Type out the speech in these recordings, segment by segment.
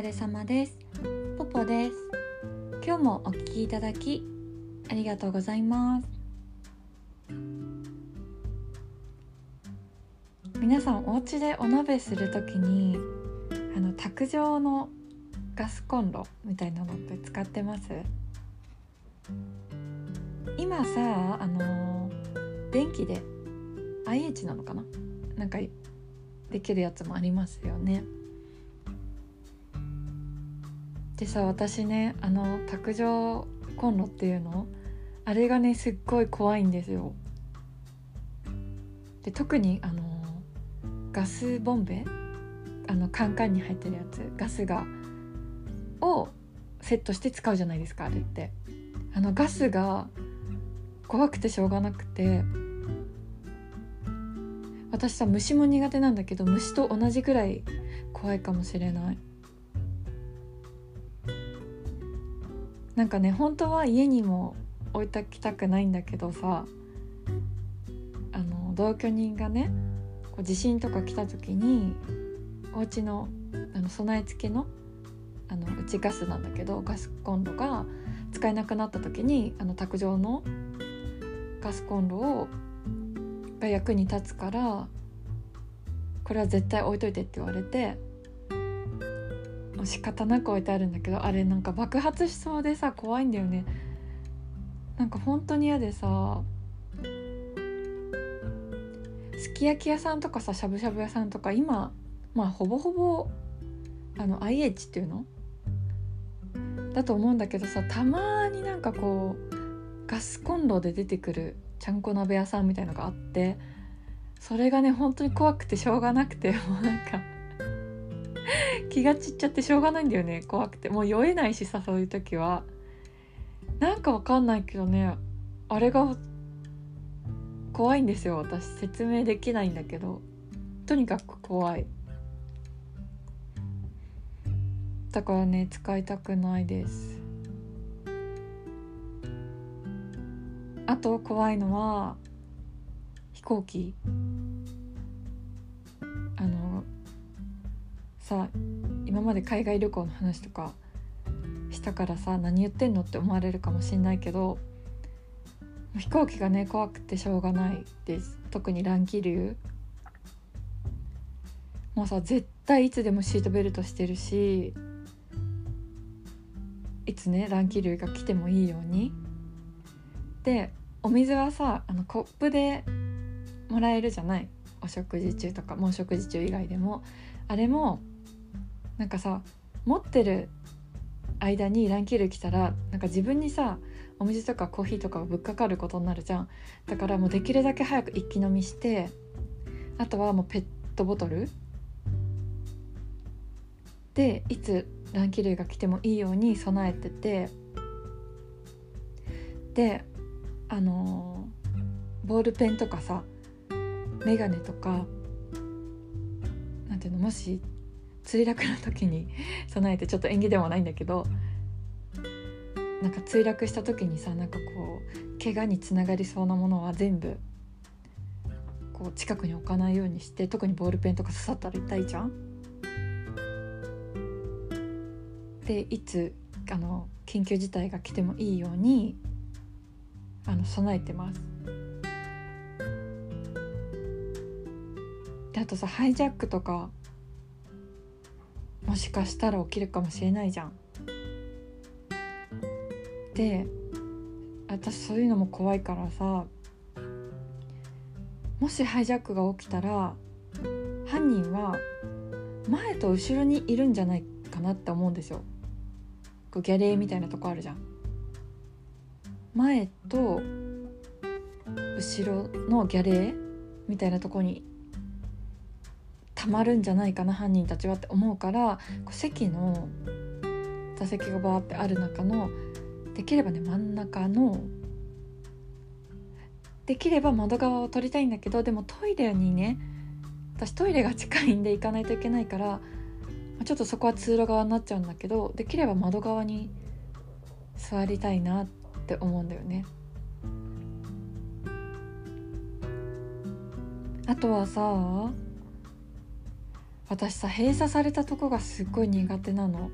疲れ様です。ポポです。今日もお聞きいただきありがとうございます。皆さんお家でお鍋するときにあの卓上のガスコンロみたいなのって使ってます？今さあの電気で IH なのかな？なんかできるやつもありますよね。でさ私ねあの卓上コンロっていうの？あれがねすっごい怖いんですよ。で特にあのガスボンベ？あのカンカンに入ってるやつ？ガスが？をセットして使うじゃないですかあれって。あのガスが怖くてしょうがなくて。私さ虫も苦手なんだけど虫と同じくらい怖いかもしれない。なんかね本当は家にも置いときたくないんだけどさあの同居人がねこう地震とか来た時にお家のあの備え付けのあのうちガスなんだけどガスコンロが使えなくなった時にあの卓上のガスコンロをが役に立つからこれは絶対置いといてって言われて仕方なく置いてあるんだけどあれなんか爆発しそうでさ怖いんだよね。なんか本当に嫌でさすき焼き屋さんとかさしゃぶしゃぶ屋さんとか今まあほぼほぼあの IH っていうの？だと思うんだけどさたまになんかこうガスコンロで出てくるちゃんこ鍋屋さんみたいのがあってそれがね本当に怖くてしょうがなくてもうなんか気が散っちゃってしょうがないんだよね。怖くて。もう酔えないしさそういう時は。なんかわかんないけどね。あれが怖いんですよ。私説明できないんだけど。とにかく怖い。だからね使いたくないです。あと怖いのは飛行機。あのさ今まで海外旅行の話とかしたからさ何言ってんのって思われるかもしんないけど飛行機がね怖くてしょうがないです。特に乱気流。もうさ絶対いつでもシートベルトしてるしいつね乱気流が来てもいいように。でお水はさあのコップでもらえるじゃない？お食事中とかもう食事中以外でも。あれもなんかさ持ってる間に乱気流来たらなんか自分にさお水とかコーヒーとかをぶっかかることになるじゃん。だからもうできるだけ早く一気飲みしてあとはもうペットボトル。でいつ乱気流が来てもいいように備えてて。であのー、ボールペンとかさ眼鏡とかなんていうのもし墜落の時に備えてちょっと縁起でもないんだけどなんか墜落した時にさなんかこう怪我につながりそうなものは全部こう近くに置かないようにして特にボールペンとか刺さったら痛いじゃん。でいつあの緊急事態が来てもいいようにあの備えてます。であとさハイジャックとかもしかしたら起きるかもしれないじゃん。で私そういうのも怖いからさもしハイジャックが起きたら犯人は前と後ろにいるんじゃないかなって思うんですよ。こうギャレーみたいなとこあるじゃん。前と後ろのギャレーみたいなとこにたまるんじゃないかな犯人たちはって思うからこう席の座席がバーってある中のできればね真ん中のできれば窓側を取りたいんだけどでもトイレにね私トイレが近いんで行かないといけないからちょっとそこは通路側になっちゃうんだけどできれば窓側に座りたいなって思うんだよね。あとはさ私さ閉鎖されたとこがすっごい苦手なの。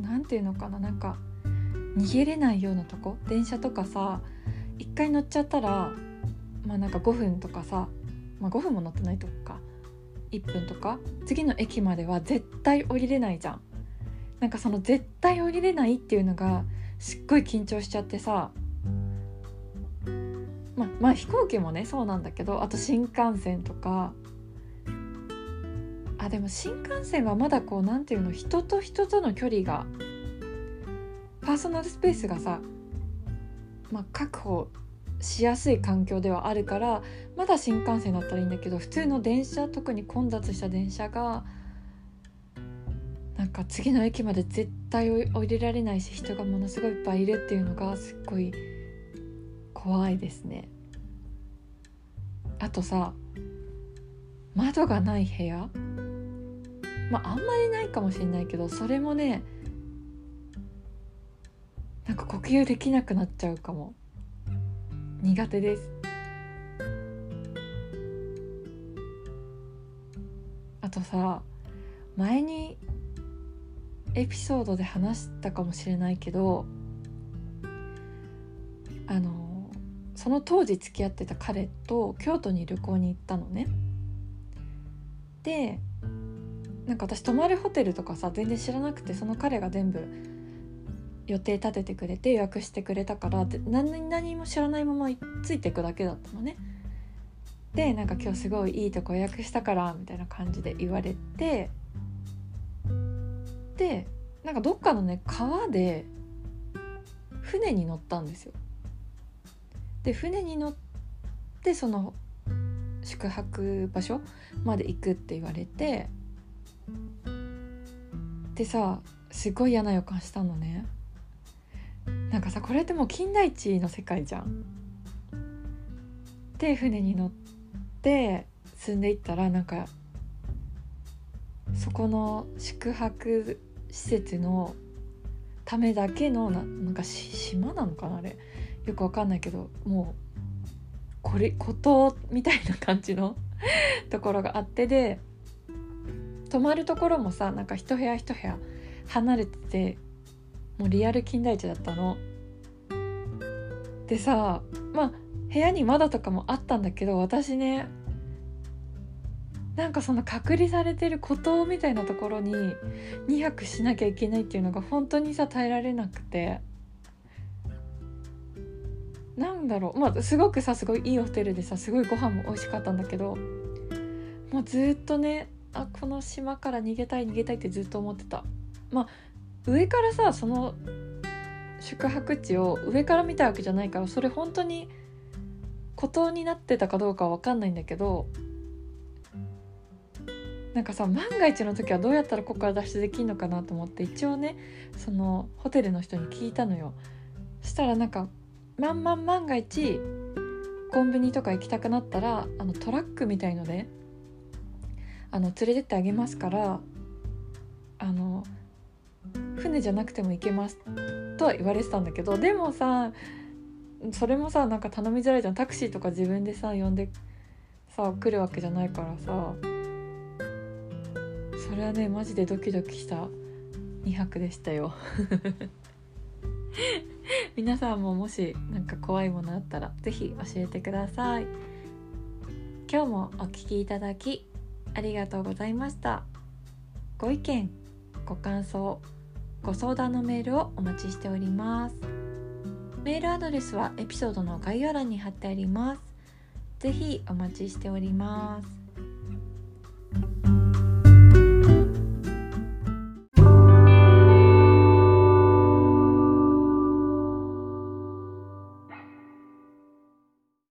なんていうのかな。なんか逃げれないようなとこ。電車とかさ一回乗っちゃったらまあなんか5分とかさ、まあ、5分も乗ってないとこか1分とか次の駅までは絶対降りれないじゃん。なんかその絶対降りれないっていうのがすっごい緊張しちゃってさままあ飛行機もねそうなんだけどあと新幹線とかでも新幹線はまだこう何て言うの人と人との距離がパーソナルスペースがさ、まあ、確保しやすい環境ではあるからまだ新幹線だったらいいんだけど普通の電車特に混雑した電車がなんか次の駅まで絶対降りられないし人がものすごいいっぱいいるっていうのがすっごい怖いですね。あとさ窓がない部屋？まああんまりないかもしれないけどそれもねなんか呼吸できなくなっちゃうかも。苦手です。あとさ前にエピソードで話したかもしれないけどあのその当時付き合ってた彼と京都に旅行に行ったのね。でなんか私泊まるホテルとかさ全然知らなくてその彼が全部予定立ててくれて予約してくれたからって何何も知らないままついていくだけだったのね。でなんか今日すごいいいとこ予約したからみたいな感じで言われてでなんかどっかのね川で船に乗ったんですよ。で船に乗ってその宿泊場所まで行くって言われてでさすごい嫌な予感したのねなんかさこれってもう金田一の世界じゃん。で船に乗って進んでいったらなんかそこの宿泊施設のためだけのななんか島なのかなあれよくわかんないけどもうこれ孤島みたいな感じの ところがあってで泊まるところもさなんか一部屋一部屋離れててもうリアル金田一だったの。でさまあ部屋に窓とかもあったんだけど私ねなんかその隔離されてる孤島みたいなところに2泊しなきゃいけないっていうのが本当にさ耐えられなくてなんだろうまあすごくさすごいいいホテルでさすごいご飯も美味しかったんだけどもうずっとねあこの島から逃げたい逃げたいってずっと思ってた。まあ上からさその宿泊地を上から見たわけじゃないからそれ本当に孤島になってたかどうかは分かんないんだけどなんかさ万が一の時はどうやったらここから脱出できるのかなと思って一応ねそのホテルの人に聞いたのよ。したらなんか万万万が一コンビニとか行きたくなったらあのトラックみたいのであの連れてってあげますからあの船じゃなくても行けますとは言われてたんだけどでもさそれもさなんか頼みづらいじゃん。タクシーとか自分でさ呼んでさ来るわけじゃないからさそれはねマジでドキドキした。2泊でしたよ。皆さんももし何か怖いものあったら是非教えてください。今日もお聴きいただきありがとうございました。ご意見ご感想ご相談のメールをお待ちしております。メールアドレスはエピソードの概要欄に貼ってあります。ぜひお待ちしております。